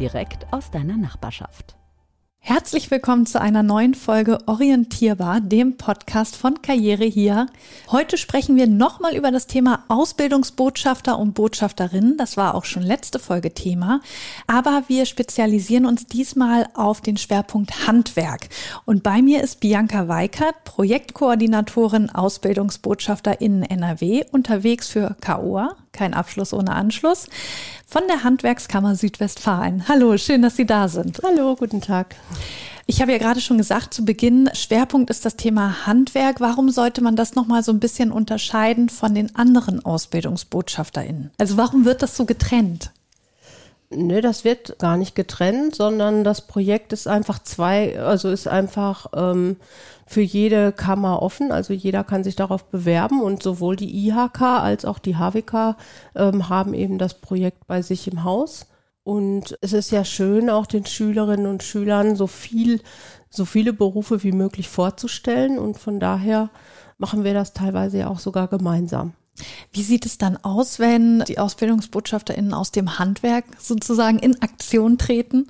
direkt aus deiner Nachbarschaft. Herzlich willkommen zu einer neuen Folge Orientierbar, dem Podcast von Karriere hier. Heute sprechen wir nochmal über das Thema Ausbildungsbotschafter und Botschafterinnen. Das war auch schon letzte Folge Thema. Aber wir spezialisieren uns diesmal auf den Schwerpunkt Handwerk. Und bei mir ist Bianca Weikert, Projektkoordinatorin Ausbildungsbotschafter in NRW, unterwegs für KOA, kein Abschluss ohne Anschluss, von der Handwerkskammer Südwestfalen. Hallo, schön, dass Sie da sind. Hallo, guten Tag. Ich habe ja gerade schon gesagt zu Beginn, Schwerpunkt ist das Thema Handwerk. Warum sollte man das nochmal so ein bisschen unterscheiden von den anderen AusbildungsbotschafterInnen? Also warum wird das so getrennt? Nö, das wird gar nicht getrennt, sondern das Projekt ist einfach zwei, also ist einfach ähm, für jede Kammer offen. Also jeder kann sich darauf bewerben und sowohl die IHK als auch die HWK ähm, haben eben das Projekt bei sich im Haus. Und es ist ja schön, auch den Schülerinnen und Schülern so viel, so viele Berufe wie möglich vorzustellen. Und von daher machen wir das teilweise ja auch sogar gemeinsam. Wie sieht es dann aus, wenn die AusbildungsbotschafterInnen aus dem Handwerk sozusagen in Aktion treten?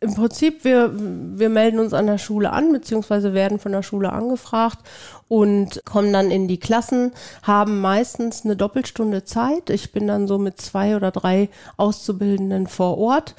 Im Prinzip, wir, wir melden uns an der Schule an, beziehungsweise werden von der Schule angefragt und kommen dann in die Klassen, haben meistens eine Doppelstunde Zeit. Ich bin dann so mit zwei oder drei Auszubildenden vor Ort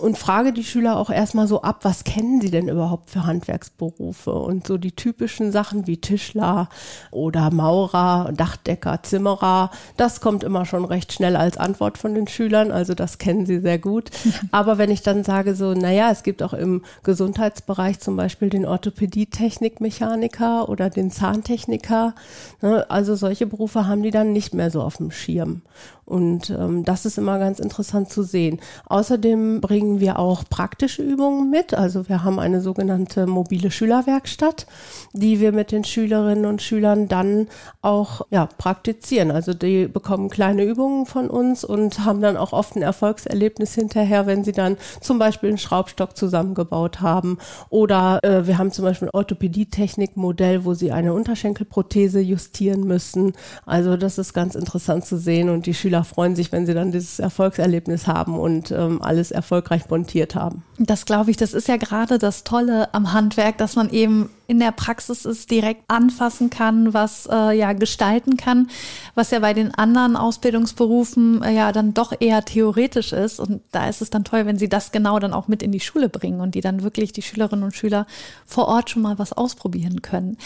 und frage die Schüler auch erstmal so ab, was kennen sie denn überhaupt für Handwerksberufe? Und so die typischen Sachen wie Tischler oder Maurer, Dachdecker, Zimmerer, das kommt immer schon recht schnell als Antwort von den Schülern, also das kennen sie sehr gut. Aber wenn ich dann sage so, naja, es gibt auch im Gesundheitsbereich zum Beispiel den Orthopädie-Technikmechaniker oder den Zahntechniker, ne, also solche Berufe haben die dann nicht mehr so auf dem Schirm. Und ähm, das ist immer ganz interessant zu sehen. Außerdem bringen wir auch praktische Übungen mit. Also wir haben eine sogenannte mobile Schülerwerkstatt, die wir mit den Schülerinnen und Schülern dann auch ja, praktizieren. Also die bekommen kleine Übungen von uns und haben dann auch oft ein Erfolgserlebnis hinterher, wenn sie dann zum Beispiel einen Schraubstock zusammengebaut haben. Oder äh, wir haben zum Beispiel ein Orthopädietechnik-Modell, wo sie eine Unterschenkelprothese justieren müssen. Also das ist ganz interessant zu sehen und die Schüler Schüler freuen sich, wenn sie dann dieses Erfolgserlebnis haben und ähm, alles erfolgreich montiert haben. Das glaube ich, das ist ja gerade das Tolle am Handwerk, dass man eben in der Praxis es direkt anfassen kann, was äh, ja gestalten kann, was ja bei den anderen Ausbildungsberufen äh, ja dann doch eher theoretisch ist. Und da ist es dann toll, wenn sie das genau dann auch mit in die Schule bringen und die dann wirklich die Schülerinnen und Schüler vor Ort schon mal was ausprobieren können.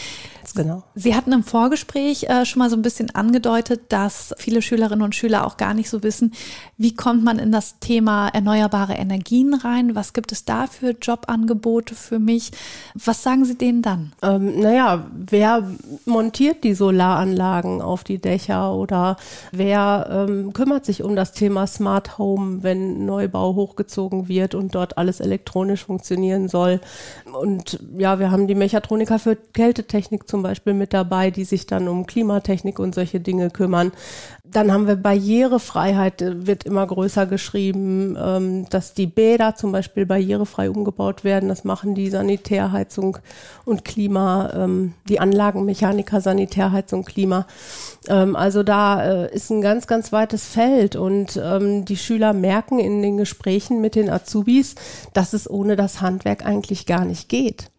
Genau. Sie hatten im Vorgespräch äh, schon mal so ein bisschen angedeutet, dass viele Schülerinnen und Schüler auch gar nicht so wissen, wie kommt man in das Thema erneuerbare Energien rein? Was gibt es da für Jobangebote für mich? Was sagen Sie denen da? an? Ähm, naja, wer montiert die Solaranlagen auf die Dächer oder wer ähm, kümmert sich um das Thema Smart Home, wenn Neubau hochgezogen wird und dort alles elektronisch funktionieren soll? Und ja, wir haben die Mechatroniker für Kältetechnik zum Beispiel mit dabei, die sich dann um Klimatechnik und solche Dinge kümmern. Dann haben wir Barrierefreiheit, äh, wird immer größer geschrieben, ähm, dass die Bäder zum Beispiel barrierefrei umgebaut werden. Das machen die Sanitärheizung und Klima, ähm, die Anlagenmechaniker Sanitärheizung Klima. Ähm, also da äh, ist ein ganz, ganz weites Feld und die Schüler merken in den Gesprächen mit den Azubis, dass es ohne das Handwerk eigentlich gar nicht geht.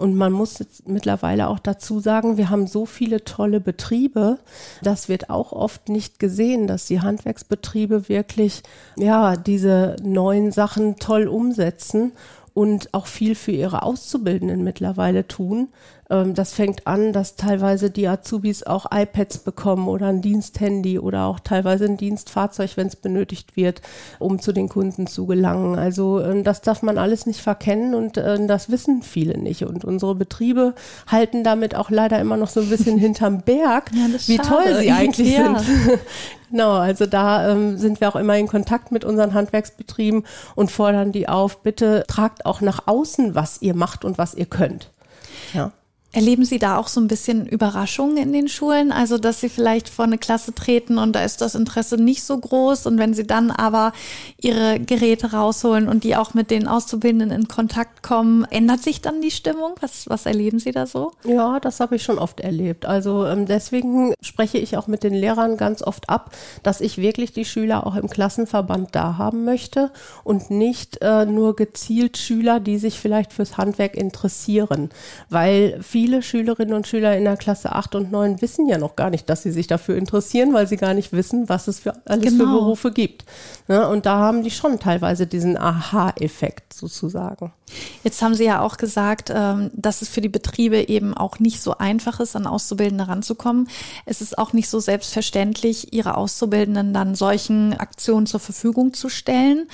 Und man muss jetzt mittlerweile auch dazu sagen, wir haben so viele tolle Betriebe. Das wird auch oft nicht gesehen, dass die Handwerksbetriebe wirklich, ja, diese neuen Sachen toll umsetzen und auch viel für ihre Auszubildenden mittlerweile tun. Ähm, das fängt an, dass teilweise die Azubis auch iPads bekommen oder ein Diensthandy oder auch teilweise ein Dienstfahrzeug, wenn es benötigt wird, um zu den Kunden zu gelangen. Also ähm, das darf man alles nicht verkennen und äh, das wissen viele nicht. Und unsere Betriebe halten damit auch leider immer noch so ein bisschen hinterm Berg, ja, wie schade. toll sie eigentlich ja. sind. Genau, also da ähm, sind wir auch immer in Kontakt mit unseren Handwerksbetrieben und fordern die auf, bitte tragt auch nach außen, was ihr macht und was ihr könnt. Ja. Erleben Sie da auch so ein bisschen Überraschungen in den Schulen? Also, dass Sie vielleicht vor eine Klasse treten und da ist das Interesse nicht so groß und wenn Sie dann aber Ihre Geräte rausholen und die auch mit den Auszubildenden in Kontakt kommen, ändert sich dann die Stimmung? Was, was erleben Sie da so? Ja, das habe ich schon oft erlebt. Also ähm, deswegen spreche ich auch mit den Lehrern ganz oft ab, dass ich wirklich die Schüler auch im Klassenverband da haben möchte und nicht äh, nur gezielt Schüler, die sich vielleicht fürs Handwerk interessieren, weil viele viele Schülerinnen und Schüler in der Klasse 8 und 9 wissen ja noch gar nicht, dass sie sich dafür interessieren, weil sie gar nicht wissen, was es für alles genau. für Berufe gibt. Ja, und da haben die schon teilweise diesen Aha-Effekt sozusagen. Jetzt haben Sie ja auch gesagt, ähm, dass es für die Betriebe eben auch nicht so einfach ist, an Auszubildende ranzukommen. Es ist auch nicht so selbstverständlich, Ihre Auszubildenden dann solchen Aktionen zur Verfügung zu stellen.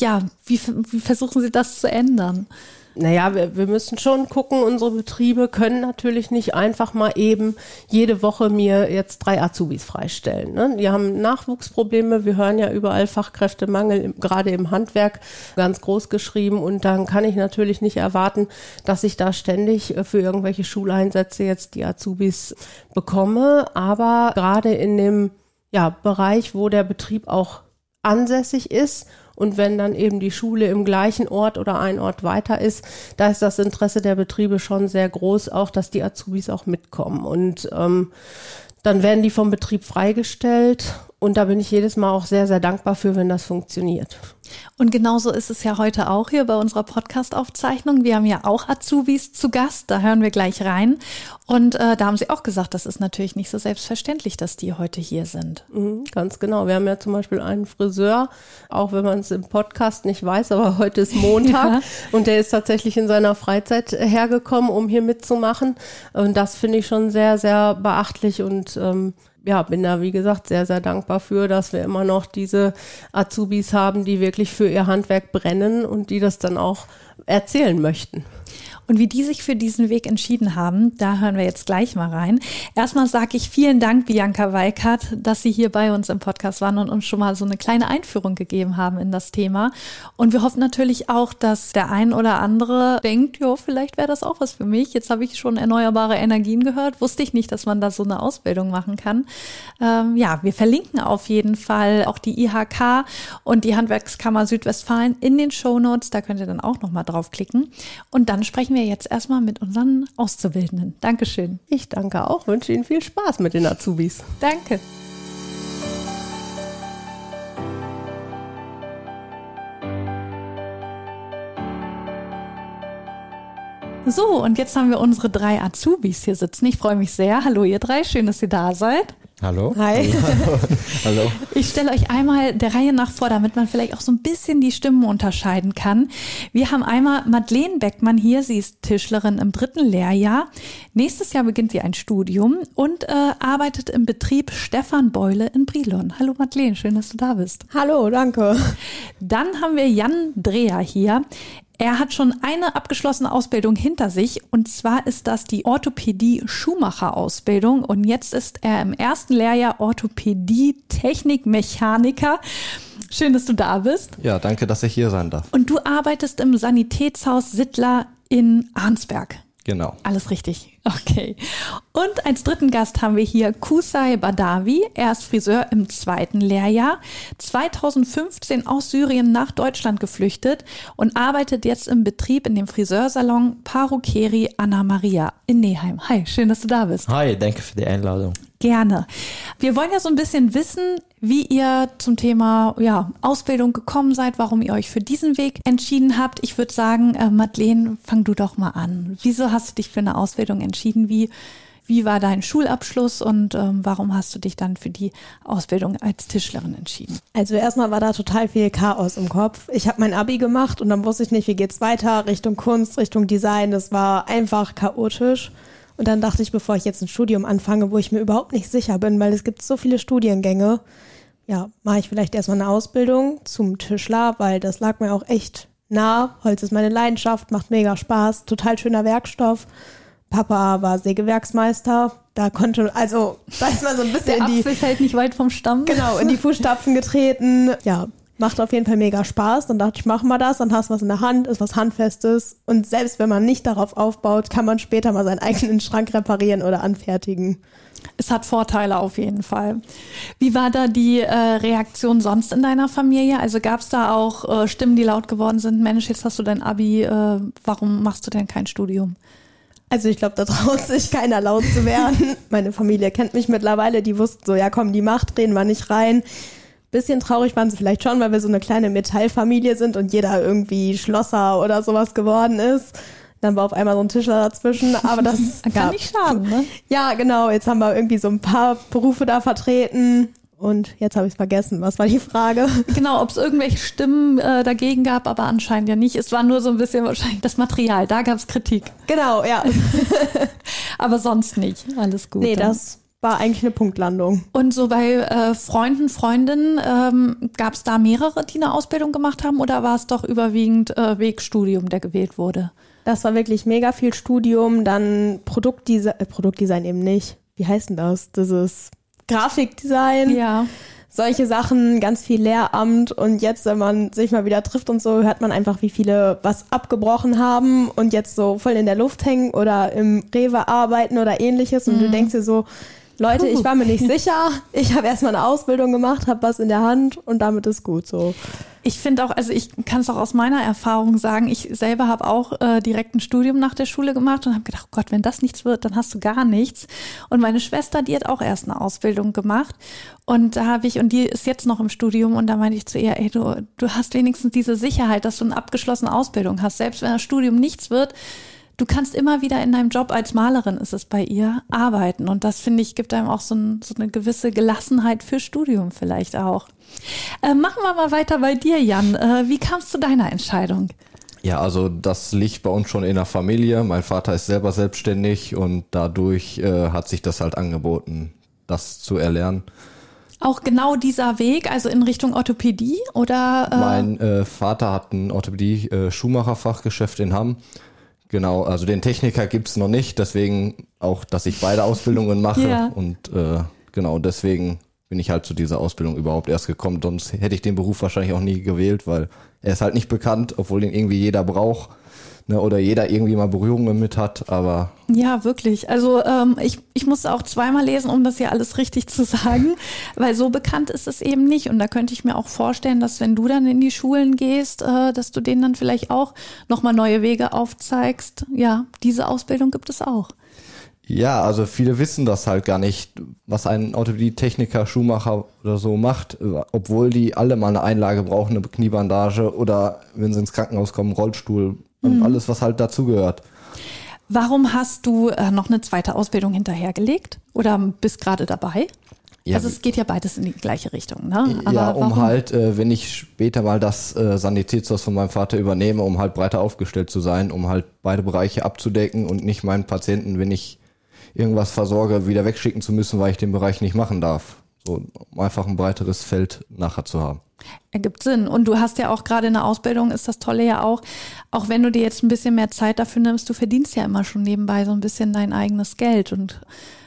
Ja, wie, wie versuchen Sie das zu ändern? Naja, wir, wir müssen schon gucken, unsere Betriebe können natürlich nicht einfach mal eben jede Woche mir jetzt drei Azubis freistellen. Ne? Die haben Nachwuchsprobleme, wir hören ja überall Fachkräftemangel, gerade im Handwerk, ganz groß geschrieben. Und dann kann ich natürlich nicht erwarten, dass ich da ständig äh, für irgendwelche Schuleinsätze jetzt die Azubis bekomme. Aber gerade in dem ja, Bereich, wo der Betrieb auch ansässig ist und wenn dann eben die Schule im gleichen Ort oder ein Ort weiter ist, da ist das Interesse der Betriebe schon sehr groß, auch dass die Azubis auch mitkommen. Und ähm, dann werden die vom Betrieb freigestellt und da bin ich jedes Mal auch sehr, sehr dankbar für, wenn das funktioniert. Und genauso ist es ja heute auch hier bei unserer Podcast-Aufzeichnung. Wir haben ja auch Azubis zu Gast, da hören wir gleich rein. Und äh, da haben Sie auch gesagt, das ist natürlich nicht so selbstverständlich, dass die heute hier sind. Mhm, ganz genau. Wir haben ja zum Beispiel einen Friseur, auch wenn man es im Podcast nicht weiß, aber heute ist Montag ja. und der ist tatsächlich in seiner Freizeit hergekommen, um hier mitzumachen. Und das finde ich schon sehr, sehr beachtlich und ähm, ja, bin da, wie gesagt, sehr, sehr dankbar für, dass wir immer noch diese Azubis haben, die wirklich für ihr Handwerk brennen und die das dann auch erzählen möchten. Und wie die sich für diesen Weg entschieden haben, da hören wir jetzt gleich mal rein. Erstmal sage ich vielen Dank, Bianca Weikert, dass Sie hier bei uns im Podcast waren und uns schon mal so eine kleine Einführung gegeben haben in das Thema. Und wir hoffen natürlich auch, dass der ein oder andere denkt, ja, vielleicht wäre das auch was für mich. Jetzt habe ich schon erneuerbare Energien gehört. Wusste ich nicht, dass man da so eine Ausbildung machen kann. Ähm, ja, wir verlinken auf jeden Fall auch die IHK und die Handwerkskammer Südwestfalen in den Show Notes. Da könnt ihr dann auch nochmal draufklicken. Und dann sprechen wir wir jetzt erstmal mit unseren Auszubildenden. Dankeschön. Ich danke auch, wünsche Ihnen viel Spaß mit den Azubis. Danke. So, und jetzt haben wir unsere drei Azubis hier sitzen. Ich freue mich sehr. Hallo, ihr drei. Schön, dass ihr da seid. Hallo. Hi. Hallo. Ich stelle euch einmal der Reihe nach vor, damit man vielleicht auch so ein bisschen die Stimmen unterscheiden kann. Wir haben einmal Madeleine Beckmann hier. Sie ist Tischlerin im dritten Lehrjahr. Nächstes Jahr beginnt sie ein Studium und äh, arbeitet im Betrieb Stefan Beule in Brilon. Hallo Madeleine, schön, dass du da bist. Hallo, danke. Dann haben wir Jan Dreher hier. Er hat schon eine abgeschlossene Ausbildung hinter sich und zwar ist das die Orthopädie Schuhmacher Ausbildung und jetzt ist er im ersten Lehrjahr Orthopädie Technik Mechaniker. Schön, dass du da bist. Ja, danke, dass ich hier sein darf. Und du arbeitest im Sanitätshaus Sittler in Arnsberg. Genau. Alles richtig. Okay. Und als dritten Gast haben wir hier Kusai Badawi. Er ist Friseur im zweiten Lehrjahr. 2015 aus Syrien nach Deutschland geflüchtet und arbeitet jetzt im Betrieb in dem Friseursalon Parukeri Anna Maria in Neheim. Hi, schön, dass du da bist. Hi, danke für die Einladung. Gerne. Wir wollen ja so ein bisschen wissen, wie ihr zum Thema ja, Ausbildung gekommen seid, warum ihr euch für diesen Weg entschieden habt. Ich würde sagen, äh, Madeleine, fang du doch mal an. Wieso hast du dich für eine Ausbildung entschieden? Wie, wie war dein Schulabschluss und ähm, warum hast du dich dann für die Ausbildung als Tischlerin entschieden? Also erstmal war da total viel Chaos im Kopf. Ich habe mein Abi gemacht und dann wusste ich nicht, wie geht's weiter Richtung Kunst, Richtung Design. Das war einfach chaotisch. Und dann dachte ich, bevor ich jetzt ein Studium anfange, wo ich mir überhaupt nicht sicher bin, weil es gibt so viele Studiengänge, ja, mache ich vielleicht erstmal eine Ausbildung zum Tischler, weil das lag mir auch echt nah. Holz ist meine Leidenschaft, macht mega Spaß, total schöner Werkstoff. Papa war Sägewerksmeister. Da konnte, also, da ist man so ein bisschen Der in die, Apfel fällt nicht weit vom Stamm. genau, in die Fußstapfen getreten. Ja, macht auf jeden Fall mega Spaß. Dann dachte ich, mach mal das, dann hast du was in der Hand, ist was Handfestes. Und selbst wenn man nicht darauf aufbaut, kann man später mal seinen eigenen Schrank reparieren oder anfertigen. Es hat Vorteile auf jeden Fall. Wie war da die äh, Reaktion sonst in deiner Familie? Also gab es da auch äh, Stimmen, die laut geworden sind, Mensch, jetzt hast du dein Abi, äh, warum machst du denn kein Studium? Also ich glaube, da traut sich keiner laut zu werden. Meine Familie kennt mich mittlerweile, die wussten so, ja komm, die Macht drehen wir nicht rein. Bisschen traurig waren sie vielleicht schon, weil wir so eine kleine Metallfamilie sind und jeder irgendwie Schlosser oder sowas geworden ist. Dann war auf einmal so ein Tischler dazwischen, aber das Kann ja, nicht schaden, ne? Ja, genau. Jetzt haben wir irgendwie so ein paar Berufe da vertreten. Und jetzt habe ich vergessen. Was war die Frage? Genau, ob es irgendwelche Stimmen äh, dagegen gab, aber anscheinend ja nicht. Es war nur so ein bisschen wahrscheinlich das Material, da gab es Kritik. Genau, ja. Aber sonst nicht. Alles gut. Nee, dann. das war eigentlich eine Punktlandung. Und so bei äh, Freunden, Freundinnen, ähm, gab es da mehrere, die eine Ausbildung gemacht haben oder war es doch überwiegend äh, Wegstudium, der gewählt wurde? Das war wirklich mega viel Studium, dann Produktdesign, äh, Produktdesign eben nicht. Wie heißt denn das? Das ist Grafikdesign. Ja. solche Sachen, ganz viel Lehramt und jetzt, wenn man sich mal wieder trifft und so, hört man einfach, wie viele was abgebrochen haben und jetzt so voll in der Luft hängen oder im Rewe arbeiten oder ähnliches und du denkst dir so, Leute, ich war mir nicht sicher, ich habe erstmal eine Ausbildung gemacht, habe was in der Hand und damit ist gut so. Ich finde auch, also ich kann es auch aus meiner Erfahrung sagen, ich selber habe auch äh, direkt ein Studium nach der Schule gemacht und habe gedacht, oh Gott, wenn das nichts wird, dann hast du gar nichts. Und meine Schwester, die hat auch erst eine Ausbildung gemacht und da habe ich, und die ist jetzt noch im Studium und da meinte ich zu ihr, ey, du, du hast wenigstens diese Sicherheit, dass du eine abgeschlossene Ausbildung hast. Selbst wenn das Studium nichts wird, du kannst immer wieder in deinem Job als Malerin, ist es bei ihr, arbeiten. Und das, finde ich, gibt einem auch so, ein, so eine gewisse Gelassenheit für Studium vielleicht auch. Äh, machen wir mal weiter bei dir, Jan. Äh, wie kamst du deiner Entscheidung? Ja, also das liegt bei uns schon in der Familie. Mein Vater ist selber selbstständig und dadurch äh, hat sich das halt angeboten, das zu erlernen. Auch genau dieser Weg, also in Richtung Orthopädie oder? Äh, Mein äh, Vater hat ein Orthopädie-Schuhmacher-Fachgeschäft in Hamm. Genau, also den Techniker gibt's noch nicht, deswegen auch, dass ich beide Ausbildungen mache. Ja. Und äh, genau deswegen bin ich halt zu dieser Ausbildung überhaupt erst gekommen. Sonst hätte ich den Beruf wahrscheinlich auch nie gewählt, weil er ist halt nicht bekannt, obwohl den irgendwie jeder braucht. Ne, oder jeder irgendwie mal Berührungen mit hat, aber Ja, wirklich. Also ähm, ich, ich musste auch zweimal lesen, um das hier alles richtig zu sagen, weil so bekannt ist es eben nicht. Und da könnte ich mir auch vorstellen, dass wenn du dann in die Schulen gehst, äh, dass du denen dann vielleicht auch nochmal neue Wege aufzeigst. Ja, diese Ausbildung gibt es auch. Ja, also viele wissen das halt gar nicht, was ein Orthopädie-Techniker, Schuhmacher oder so macht, obwohl die alle mal eine Einlage brauchen, eine Kniebandage oder wenn sie ins Krankenhaus kommen, Rollstuhl und alles, was halt dazugehört. Warum hast du äh, noch eine zweite Ausbildung hinterhergelegt oder bist gerade dabei? Ja, also es geht ja beides in die gleiche Richtung, ne? ja, um warum? halt, äh, wenn ich später mal das äh, Sanitätshaus von meinem Vater übernehme, um halt breiter aufgestellt zu sein, um halt beide Bereiche abzudecken und nicht meinen Patienten, wenn ich irgendwas versorge, wieder wegschicken zu müssen, weil ich den Bereich nicht machen darf. So, einfach ein breiteres Feld nachher zu haben. Ergibt Sinn. Und du hast ja auch gerade in der Ausbildung, ist das Tolle ja auch, auch wenn du dir jetzt ein bisschen mehr Zeit dafür nimmst, du verdienst ja immer schon nebenbei so ein bisschen dein eigenes Geld und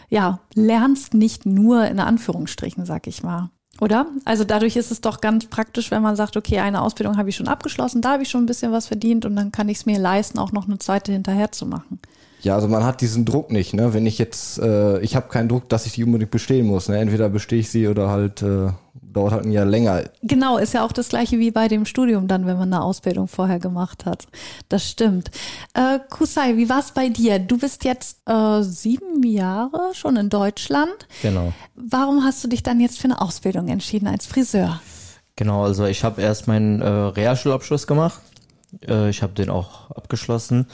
ja, lernst nicht nur in Anführungsstrichen, sag ich mal. Oder? Also dadurch ist es doch ganz praktisch, wenn man sagt, okay, eine Ausbildung habe ich schon abgeschlossen, da habe ich schon ein bisschen was verdient und dann kann ich es mir leisten, auch noch eine zweite hinterher zu machen. Ja, also man hat diesen Druck nicht, ne? Wenn ich jetzt, äh, ich habe keinen Druck, dass ich die unbedingt bestehen muss. Ne? Entweder bestehe ich sie oder halt äh, dauert halt ein Jahr länger. Genau, ist ja auch das gleiche wie bei dem Studium dann, wenn man eine Ausbildung vorher gemacht hat. Das stimmt. Äh, Kusai, wie war es bei dir? Du bist jetzt äh, sieben Jahre schon in Deutschland. Genau. Warum hast du dich dann jetzt für eine Ausbildung entschieden als Friseur? Genau, also ich habe erst meinen äh, Realschulabschluss gemacht. Äh, ich habe den auch abgeschlossen.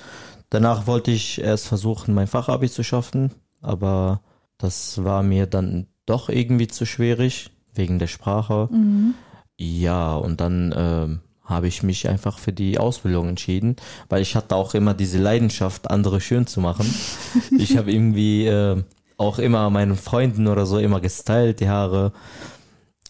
Danach wollte ich erst versuchen, mein Fachabi zu schaffen, aber das war mir dann doch irgendwie zu schwierig, wegen der Sprache. Ja, und dann ähm, habe ich mich einfach für die Ausbildung entschieden, weil ich hatte auch immer diese Leidenschaft, andere schön zu machen. ich habe irgendwie äh, auch immer meinen Freunden oder so immer gestylt, die Haare.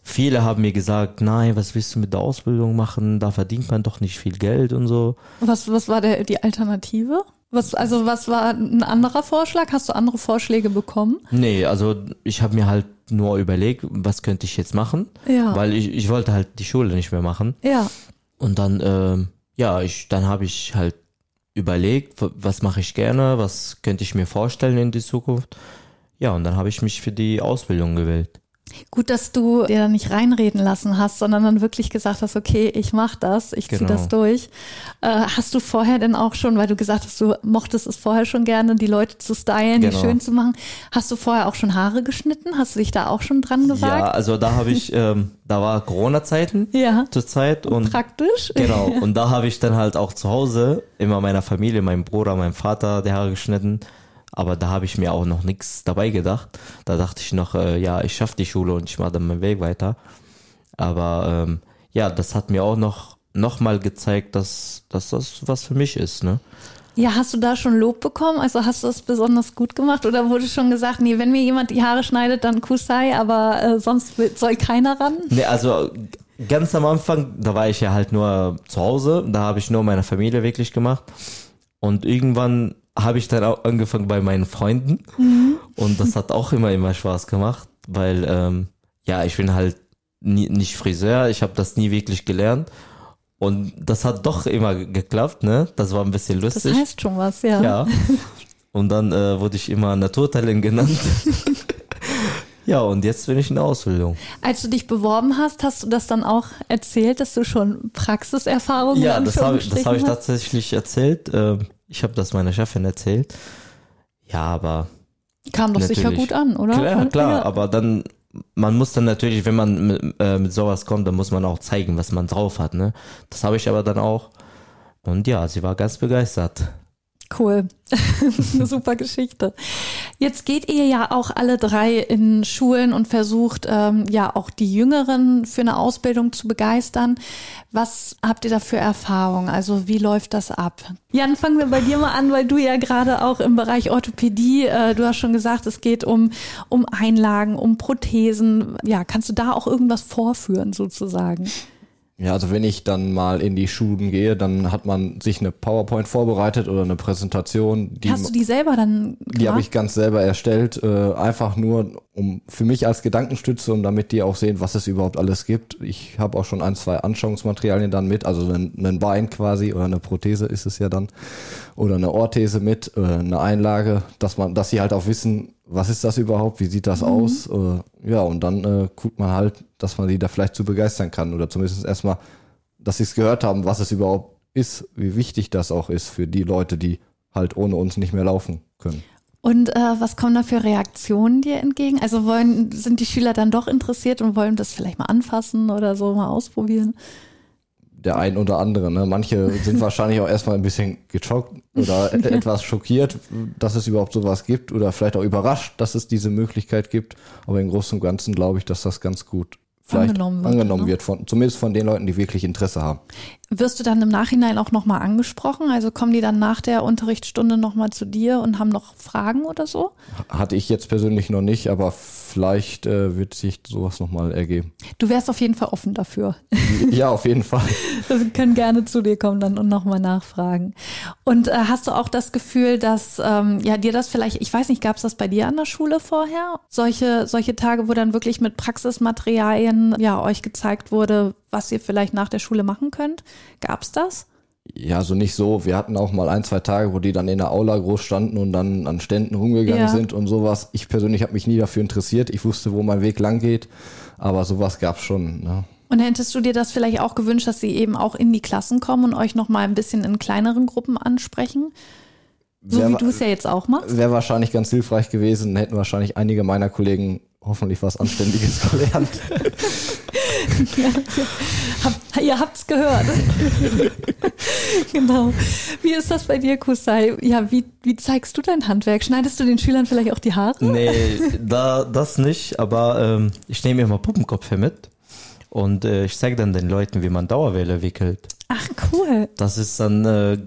Viele haben mir gesagt, nein, was willst du mit der Ausbildung machen? Da verdient man doch nicht viel Geld und so. Was, was war der, die Alternative? Was, also was war ein anderer Vorschlag? Hast du andere Vorschläge bekommen? Nee, also ich habe mir halt nur überlegt, was könnte ich jetzt machen? Ja. Weil ich, ich wollte halt die Schule nicht mehr machen. Ja. Und dann, ähm, ja, ich, dann habe ich halt überlegt, was mache ich gerne, was könnte ich mir vorstellen in die Zukunft. Ja, und dann habe ich mich für die Ausbildung gewählt. Gut, dass du dir da nicht reinreden lassen hast, sondern dann wirklich gesagt hast, okay, ich mach das, ich zieh Genau. das durch. Äh, hast du vorher denn auch schon, weil du gesagt hast, du mochtest es vorher schon gerne, die Leute zu stylen, die Genau. schön zu machen, hast du vorher auch schon Haare geschnitten? Hast du dich da auch schon dran Ja, gewagt? also da habe ich, ähm, da war Corona-Zeiten Ja. zur Zeit und Praktisch. genau. Und da habe ich dann halt auch zu Hause immer meiner Familie, meinem Bruder, meinem Vater die Haare geschnitten. Aber da habe ich mir auch noch nichts dabei gedacht. Da dachte ich noch, äh, ja, ich schaffe die Schule und ich mache dann meinen Weg weiter. Aber ähm, ja, das hat mir auch noch, noch mal gezeigt, dass, dass das was für mich ist. Ne? Ja, hast du da schon Lob bekommen? Also hast du das besonders gut gemacht? Oder wurde schon gesagt, nee, wenn mir jemand die Haare schneidet, dann Kusai, aber äh, sonst soll keiner ran? Nee, also ganz am Anfang, da war ich ja halt nur zu Hause, da habe ich nur meine Familie wirklich gemacht. Und irgendwann habe ich dann auch angefangen bei meinen Freunden. Und das hat auch immer, immer Spaß gemacht, weil, ähm, ja, ich bin halt nie, nicht Friseur, ich habe das nie wirklich gelernt. Und das hat doch immer geklappt, ne? Das war ein bisschen Das lustig. heißt schon was, ja. Ja. Und dann äh, wurde ich immer Naturtalent genannt. ja, und jetzt bin ich in der Ausbildung. Als du dich beworben hast, hast du das dann auch erzählt, dass du schon Praxiserfahrung Ja, das habe das Anführungsstrichen hab ich hast? tatsächlich erzählt. Ähm, Ich habe das meiner Chefin erzählt. Ja, aber Kam doch sicher gut an, oder? klar, klar, Ja. aber dann, man muss dann natürlich, wenn man mit, äh, mit sowas kommt, dann muss man auch zeigen, was man drauf hat. Ne? Das habe ich aber dann auch. Und ja, sie war ganz begeistert. Cool. Eine super Geschichte. Jetzt geht ihr ja auch alle drei in Schulen und versucht ähm, ja auch die Jüngeren für eine Ausbildung zu begeistern. Was habt ihr da für Erfahrungen? Also wie läuft das ab? Jan, fangen wir bei dir mal an, weil du ja gerade auch im Bereich Orthopädie, äh, du hast schon gesagt, es geht um, um Einlagen, um Prothesen. Ja, kannst du da auch irgendwas vorführen sozusagen? Ja, also wenn ich dann mal in die Schulen gehe, dann hat man sich eine PowerPoint vorbereitet oder eine Präsentation, die, hast du die selber dann gemacht? die habe ich ganz selber erstellt, äh, einfach nur um für mich als Gedankenstütze und damit die auch sehen, was es überhaupt alles gibt. Ich habe auch schon ein, zwei Anschauungsmaterialien dann mit, also ein, ein Bein quasi oder eine Prothese ist es ja dann oder eine Orthese mit, äh, eine Einlage, dass man, dass sie halt auch wissen, was ist das überhaupt, wie sieht das aus, äh, ja und dann äh, guckt man halt, dass man die da vielleicht zu begeistern kann oder zumindest erstmal, dass sie es gehört haben, was es überhaupt ist, wie wichtig das auch ist für die Leute, die halt ohne uns nicht mehr laufen können. Und äh, was kommen da für Reaktionen dir entgegen? Also wollen, sind die Schüler dann doch interessiert und wollen das vielleicht mal anfassen oder so mal ausprobieren? Der ein oder andere. Ne? Manche sind wahrscheinlich auch erstmal ein bisschen geschockt oder et- etwas schockiert, dass es überhaupt sowas gibt oder vielleicht auch überrascht, dass es diese Möglichkeit gibt. Aber im Großen und Ganzen glaube ich, dass das ganz gut vielleicht Angenommen angenommen wird, wird, ne? von, zumindest von den Leuten, die wirklich Interesse haben. Wirst du dann im Nachhinein auch nochmal angesprochen? Also kommen die dann nach der Unterrichtsstunde nochmal zu dir und haben noch Fragen oder so? Hatte ich jetzt persönlich noch nicht, aber vielleicht äh, wird sich sowas nochmal ergeben. Du wärst auf jeden Fall offen dafür. ja, auf jeden Fall. Wir können gerne zu dir kommen dann und nochmal nachfragen. Und äh, hast du auch das Gefühl, dass ähm, ja dir das vielleicht, ich weiß nicht, gab es das bei dir an der Schule vorher? Solche, solche Tage, wo dann wirklich mit Praxismaterialien ja euch gezeigt wurde, was ihr vielleicht nach der Schule machen könnt? Gab's das? Ja, so nicht so. Wir hatten auch mal ein, zwei Tage, wo die dann in der Aula groß standen und dann an Ständen rumgegangen Ja. sind und sowas. Ich persönlich habe mich nie dafür interessiert. Ich wusste, wo mein Weg lang geht, aber sowas gab's schon. Ne? Und hättest du dir das vielleicht auch gewünscht, dass sie eben auch in die Klassen kommen und euch nochmal ein bisschen in kleineren Gruppen ansprechen? So Wär wie du es ja jetzt auch machst? Wäre wahrscheinlich ganz hilfreich gewesen, hätten wahrscheinlich einige meiner Kollegen hoffentlich was Anständiges gelernt. Hab, ihr habt's gehört. genau. Wie ist das bei dir, Kusai? Ja, wie, wie zeigst du dein Handwerk? Schneidest du den Schülern vielleicht auch die Haare? Nee, da, das nicht, aber ähm, ich nehme immer Puppenköpfe mit. Und äh, ich zeige dann den Leuten, wie man Dauerwelle wickelt. Ach, cool. Das ist dann äh,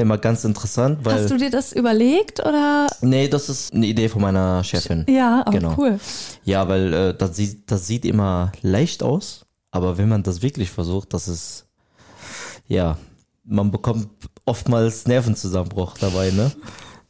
immer ganz interessant, weil. Hast du dir das überlegt oder? Nee, das ist eine Idee von meiner Chefin. Ja, aber Genau. cool. Ja, weil äh, das, sieht, das sieht immer leicht aus, aber wenn man das wirklich versucht, das ist, ja, man bekommt oftmals Nervenzusammenbruch dabei, ne?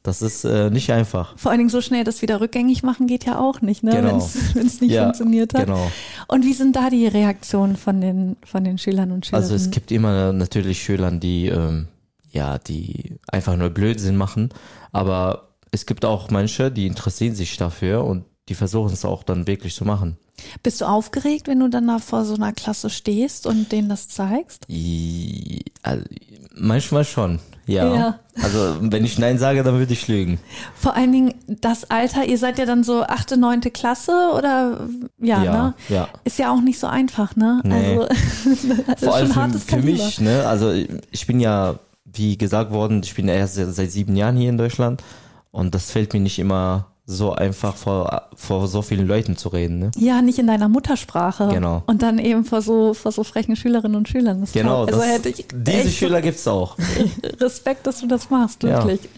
Das ist äh, nicht einfach. Vor allen Dingen so schnell das wieder rückgängig machen geht ja auch nicht, ne? Genau. Wenn es nicht Ja, funktioniert hat. Genau. Und wie sind da die Reaktionen von den, von den Schülern und Schülerinnen? Also es gibt immer natürlich Schülern, die, ähm, ja, die einfach nur Blödsinn machen, aber es gibt auch manche, die interessieren sich dafür und die versuchen es auch dann wirklich zu machen. Bist du aufgeregt, wenn du dann da vor so einer Klasse stehst und denen das zeigst? I, also, manchmal schon, ja. Ja. Also wenn ich Nein sage, dann würde ich lügen. Vor allen Dingen das Alter, ihr seid ja dann so achte, neunte Klasse oder ja, Ja, ne? ja. Ist ja auch nicht so einfach, ne? Nee. Also das ist Vor allem schon für, hartes für mich, ne? Also ich bin ja, wie gesagt worden, ich bin erst seit sieben Jahren hier in Deutschland und das fällt mir nicht immer so einfach vor, vor so vielen Leuten zu reden, ne? Ja, nicht in deiner Muttersprache. Genau. Und dann eben vor so, vor so frechen Schülerinnen und Schülern. Das Genau, also das, hätte ich diese Schüler gibt's auch. Respekt, dass du das machst, Ja. wirklich.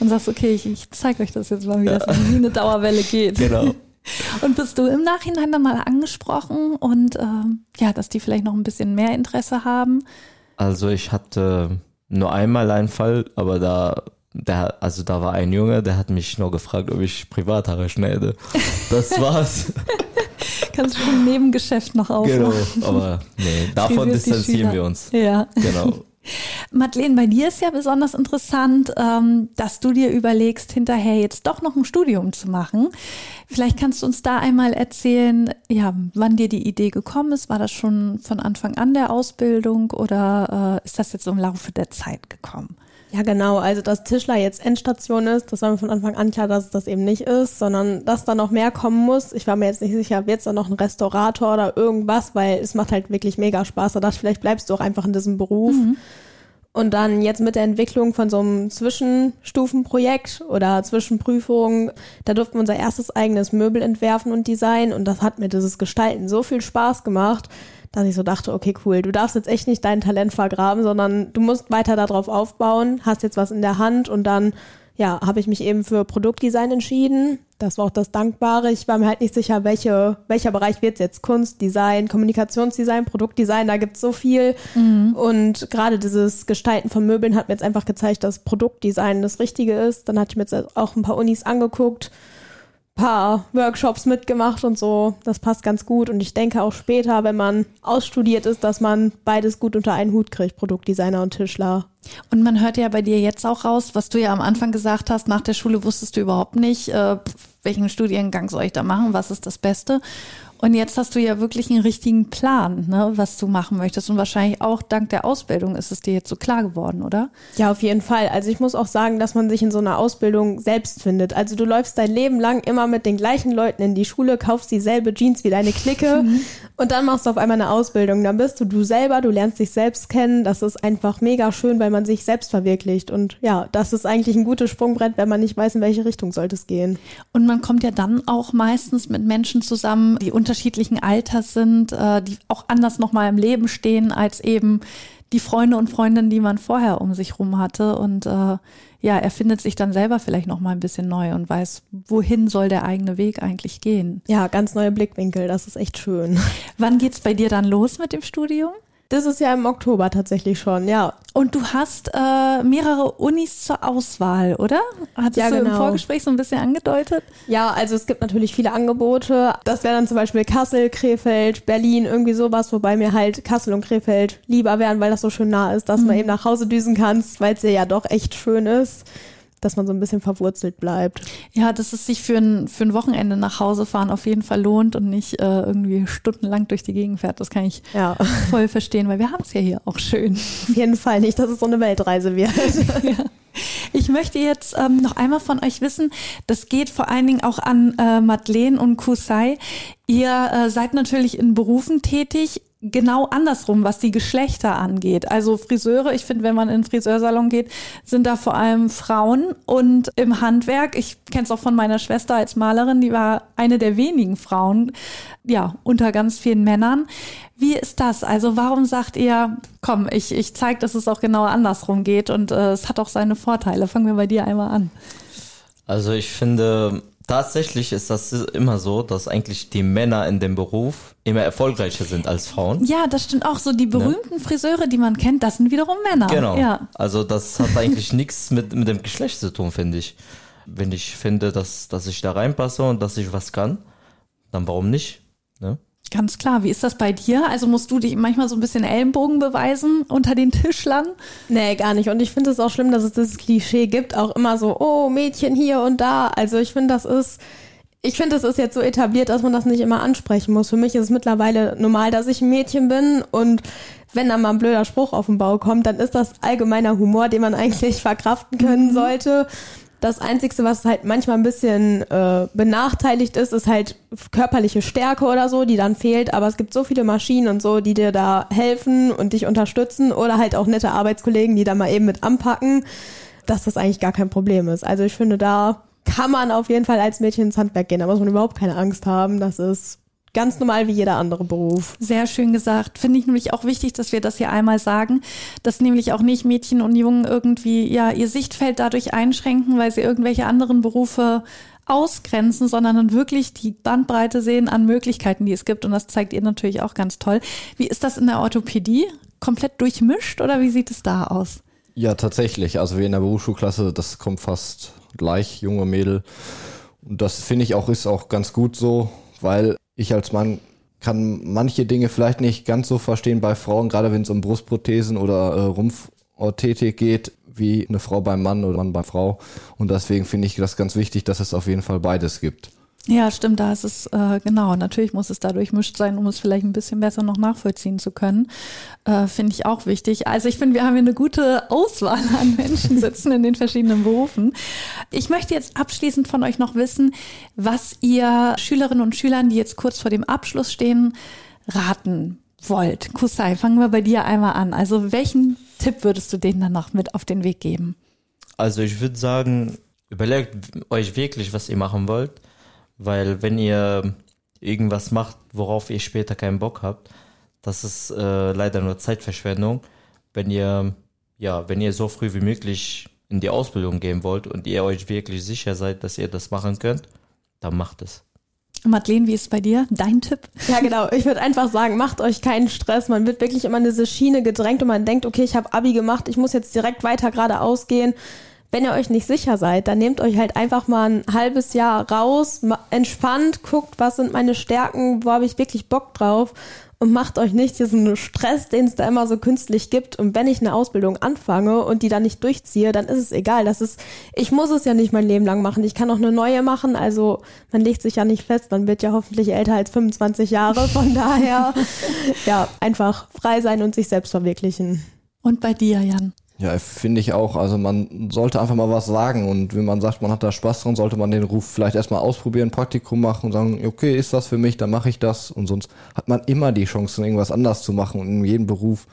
Und sagst, okay, ich, ich zeige euch das jetzt mal, wie das wie eine Dauerwelle geht. Genau. Und bist du im Nachhinein dann mal angesprochen und ähm, ja, dass die vielleicht noch ein bisschen mehr Interesse haben? Also ich hatte nur einmal einen Fall, aber da, der, also da war ein Junge, der hat mich nur gefragt, ob ich Privathaare schneide. Das war's. Kannst du ein Nebengeschäft noch aufmachen? genau. Aber nee, davon distanzieren wir uns. Ja. Genau. Madeleine, bei dir ist ja besonders interessant, ähm, dass du dir überlegst, hinterher jetzt doch noch ein Studium zu machen. Vielleicht kannst du uns da einmal erzählen, ja, wann dir die Idee gekommen ist. War das schon von Anfang an der Ausbildung oder äh, ist das jetzt im Laufe der Zeit gekommen? Ja, genau. Also, dass Tischler jetzt Endstation ist, das war mir von Anfang an klar, dass es das eben nicht ist, sondern dass da noch mehr kommen muss. Ich war mir jetzt nicht sicher, wird es da noch ein Restaurator oder irgendwas, weil es macht halt wirklich mega Spaß. Da dachte ich, vielleicht bleibst du auch einfach in diesem Beruf. Und dann jetzt mit der Entwicklung von so einem Zwischenstufenprojekt oder Zwischenprüfung, da durften wir unser erstes eigenes Möbel entwerfen und designen und das hat mir dieses Gestalten so viel Spaß gemacht, dass ich so dachte, okay, cool, du darfst jetzt echt nicht dein Talent vergraben, sondern du musst weiter darauf aufbauen, hast jetzt was in der Hand und dann, ja, habe ich mich eben für Produktdesign entschieden. Das war auch das Dankbare. Ich war mir halt nicht sicher, welche, welcher Bereich wird jetzt Kunst, Design, Kommunikationsdesign, Produktdesign, da gibt's so viel. Und gerade dieses Gestalten von Möbeln hat mir jetzt einfach gezeigt, dass Produktdesign das Richtige ist. Dann hatte ich mir jetzt auch ein paar Unis angeguckt, paar Workshops mitgemacht und so. Das passt ganz gut. Und ich denke auch später, wenn man ausstudiert ist, dass man beides gut unter einen Hut kriegt, Produktdesigner und Tischler. Und man hört ja bei dir jetzt auch raus, was du ja am Anfang gesagt hast, nach der Schule wusstest du überhaupt nicht, äh, welchen Studiengang soll ich da machen, was ist das Beste. Und jetzt hast du ja wirklich einen richtigen Plan, ne, was du machen möchtest. Und wahrscheinlich auch dank der Ausbildung ist es dir jetzt so klar geworden, oder? Ja, auf jeden Fall. Also ich muss auch sagen, dass man sich in so einer Ausbildung selbst findet. Also du läufst dein Leben lang immer mit den gleichen Leuten in die Schule, kaufst dieselbe Jeans wie deine Clique und dann machst du auf einmal eine Ausbildung. Dann bist du du selber, du lernst dich selbst kennen. Das ist einfach mega schön, weil man sich selbst verwirklicht. Und ja, das ist eigentlich ein gutes Sprungbrett, wenn man nicht weiß, in welche Richtung sollte es gehen. Und man kommt ja dann auch meistens mit Menschen zusammen, die unterschiedlichen Alters sind, äh, die auch anders nochmal im Leben stehen als eben die Freunde und Freundinnen, die man vorher um sich rum hatte. Und äh, ja, er findet sich dann selber vielleicht nochmal ein bisschen neu und weiß, wohin soll der eigene Weg eigentlich gehen. Ja, ganz neue Blickwinkel. Das ist echt schön. Wann geht's bei dir dann los mit dem Studium? Das ist ja im Oktober tatsächlich schon, ja. Und du hast äh, mehrere Unis zur Auswahl, oder? Hattest Ja, du im genau. Vorgespräch so ein bisschen angedeutet? Ja, also es gibt natürlich viele Angebote. Das wäre dann zum Beispiel Kassel, Krefeld, Berlin, irgendwie sowas, wobei mir halt Kassel und Krefeld lieber wären, weil das so schön nah ist, dass man eben nach Hause düsen kannst, weil es ja doch echt schön ist, dass man so ein bisschen verwurzelt bleibt. Ja, dass es sich für ein, für ein Wochenende nach Hause fahren auf jeden Fall lohnt und nicht äh, irgendwie stundenlang durch die Gegend fährt. Das kann ich Ja, voll verstehen, weil wir haben es ja hier auch schön. auf jeden Fall nicht, dass es so eine Weltreise wird. Ich möchte jetzt ähm, noch einmal von euch wissen, das geht vor allen Dingen auch an äh, Madeleine und Kusai. Ihr äh, seid natürlich in Berufen tätig. Genau andersrum, was die Geschlechter angeht. Also Friseure, ich finde, wenn man in den Friseursalon geht, sind da vor allem Frauen und im Handwerk, ich kenne es auch von meiner Schwester als Malerin, die war eine der wenigen Frauen, ja, unter ganz vielen Männern. Wie ist das? Also warum sagt ihr, komm, ich, ich zeige, dass es auch genau andersrum geht und äh, es hat auch seine Vorteile. Fangen wir bei dir einmal an. Also ich finde, tatsächlich ist das immer so, dass eigentlich die Männer in dem Beruf immer erfolgreicher sind als Frauen. Ja, das stimmt auch. So die ne? berühmten ne? Friseure, die man kennt, das sind wiederum Männer. Genau. Ja. Also das hat eigentlich nichts mit, mit dem Geschlecht zu tun, finde ich. Wenn ich finde, dass, dass ich da reinpasse und dass ich was kann, dann warum nicht? Ne? Ganz klar. Wie ist das bei dir? Also musst du dich manchmal so ein bisschen Ellenbogen beweisen unter den Tischlern? Nee, gar nicht. Und ich finde es auch schlimm, dass es das Klischee gibt, auch immer so, oh, Mädchen hier und da. Also ich finde, das ist, ich finde, es ist jetzt so etabliert, dass man das nicht immer ansprechen muss. Für mich ist es mittlerweile normal, dass ich ein Mädchen bin und wenn dann mal ein blöder Spruch auf den Bau kommt, dann ist das allgemeiner Humor, den man eigentlich verkraften können mhm. sollte. Das Einzige, was halt manchmal ein bisschen äh, benachteiligt ist, ist halt körperliche Stärke oder so, die dann fehlt. Aber es gibt so viele Maschinen und so, die dir da helfen und dich unterstützen oder halt auch nette Arbeitskollegen, die da mal eben mit anpacken, dass das eigentlich gar kein Problem ist. Also ich finde, da kann man auf jeden Fall als Mädchen ins Handwerk gehen. Da muss man überhaupt keine Angst haben. Das ist ganz normal wie jeder andere Beruf. Sehr schön gesagt. Finde ich nämlich auch wichtig, dass wir das hier einmal sagen, dass nämlich auch nicht Mädchen und Jungen irgendwie ja ihr Sichtfeld dadurch einschränken, weil sie irgendwelche anderen Berufe ausgrenzen, sondern dann wirklich die Bandbreite sehen an Möglichkeiten, die es gibt. Und das zeigt ihr natürlich auch ganz toll. Wie ist das in der Orthopädie? Komplett durchmischt oder wie sieht es da aus? Ja, tatsächlich. Also wir in der Berufsschulklasse, das kommt fast gleich, junge Mädel. Und das finde ich auch ist auch ganz gut so, weil ich als Mann kann manche Dinge vielleicht nicht ganz so verstehen bei Frauen, gerade wenn es um Brustprothesen oder äh, Rumpforthetik geht, wie eine Frau beim Mann oder Mann bei Frau. Und deswegen finde ich das ganz wichtig, dass es auf jeden Fall beides gibt. Ja, stimmt, da ist es, äh, genau, natürlich muss es dadurch mischt sein, um es vielleicht ein bisschen besser noch nachvollziehen zu können. Äh, finde ich auch wichtig. Also ich finde, wir haben hier eine gute Auswahl an Menschen sitzen in den verschiedenen Berufen. Ich möchte jetzt abschließend von euch noch wissen, was ihr Schülerinnen und Schülern, die jetzt kurz vor dem Abschluss stehen, raten wollt. Kusai, fangen wir bei dir einmal an. Also welchen Tipp würdest du denen dann noch mit auf den Weg geben? Also ich würde sagen, überlegt euch wirklich, was ihr machen wollt weil wenn ihr irgendwas macht, worauf ihr später keinen Bock habt, das ist äh, leider nur Zeitverschwendung. Wenn ihr, ja, wenn ihr so früh wie möglich in die Ausbildung gehen wollt und ihr euch wirklich sicher seid, dass ihr das machen könnt, dann macht es. Madeleine, wie ist es bei dir? Dein Tipp? Ja, genau. Ich würde einfach sagen, macht euch keinen Stress. Man wird wirklich immer in diese Schiene gedrängt und man denkt, okay, ich habe Abi gemacht, ich muss jetzt direkt weiter geradeaus gehen wenn ihr euch nicht sicher seid, dann nehmt euch halt einfach mal ein halbes Jahr raus, entspannt, guckt, was sind meine Stärken, wo habe ich wirklich Bock drauf und macht euch nicht diesen Stress, den es da immer so künstlich gibt. Und wenn ich eine Ausbildung anfange und die dann nicht durchziehe, dann ist es egal. Das ist, ich muss es ja nicht mein Leben lang machen. Ich kann auch eine neue machen. Also man legt sich ja nicht fest. Man wird ja hoffentlich älter als 25 Jahre. Von daher, ja, einfach frei sein und sich selbst verwirklichen. Und bei dir, Jan? Ja, finde ich auch. Also man sollte einfach mal was sagen und wenn man sagt, man hat da Spaß dran, sollte man den Ruf vielleicht erstmal ausprobieren, Praktikum machen und sagen, okay, ist das für mich, dann mache ich das und sonst hat man immer die Chance, irgendwas anders zu machen und in jedem Beruf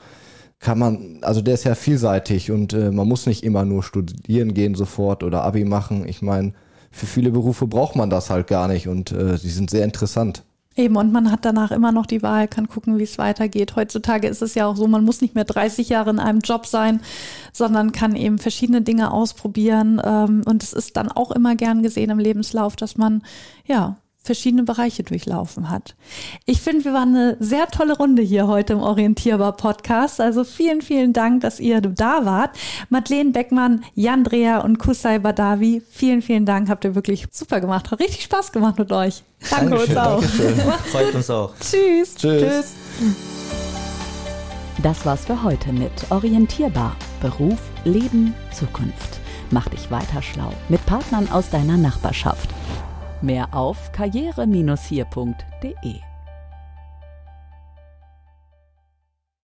kann man, also der ist ja vielseitig und äh, man muss nicht immer nur studieren gehen sofort oder Abi machen. Ich meine, für viele Berufe braucht man das halt gar nicht und äh, die sind sehr interessant. Eben, und man hat danach immer noch die Wahl, kann gucken, wie es weitergeht. Heutzutage ist es ja auch so, man muss nicht mehr 30 Jahre in einem Job sein, sondern kann eben verschiedene Dinge ausprobieren. Ähm, und es ist dann auch immer gern gesehen im Lebenslauf, dass man, ja, verschiedene Bereiche durchlaufen hat. Ich finde, wir waren eine sehr tolle Runde hier heute im Orientierbar Podcast. Also vielen, vielen Dank, dass ihr da wart. Madeleine Beckmann, Jan Dreher und Kusai Badawi, vielen, vielen Dank. Habt ihr wirklich super gemacht. Hat richtig Spaß gemacht mit euch. Danke Dankeschön, uns auch. Freut uns auch. Tschüss. Tschüss. Tschüss. Das war's für heute mit Orientierbar. Beruf, Leben, Zukunft. Mach dich weiter schlau mit Partnern aus deiner Nachbarschaft. Mehr auf karriere-hier.de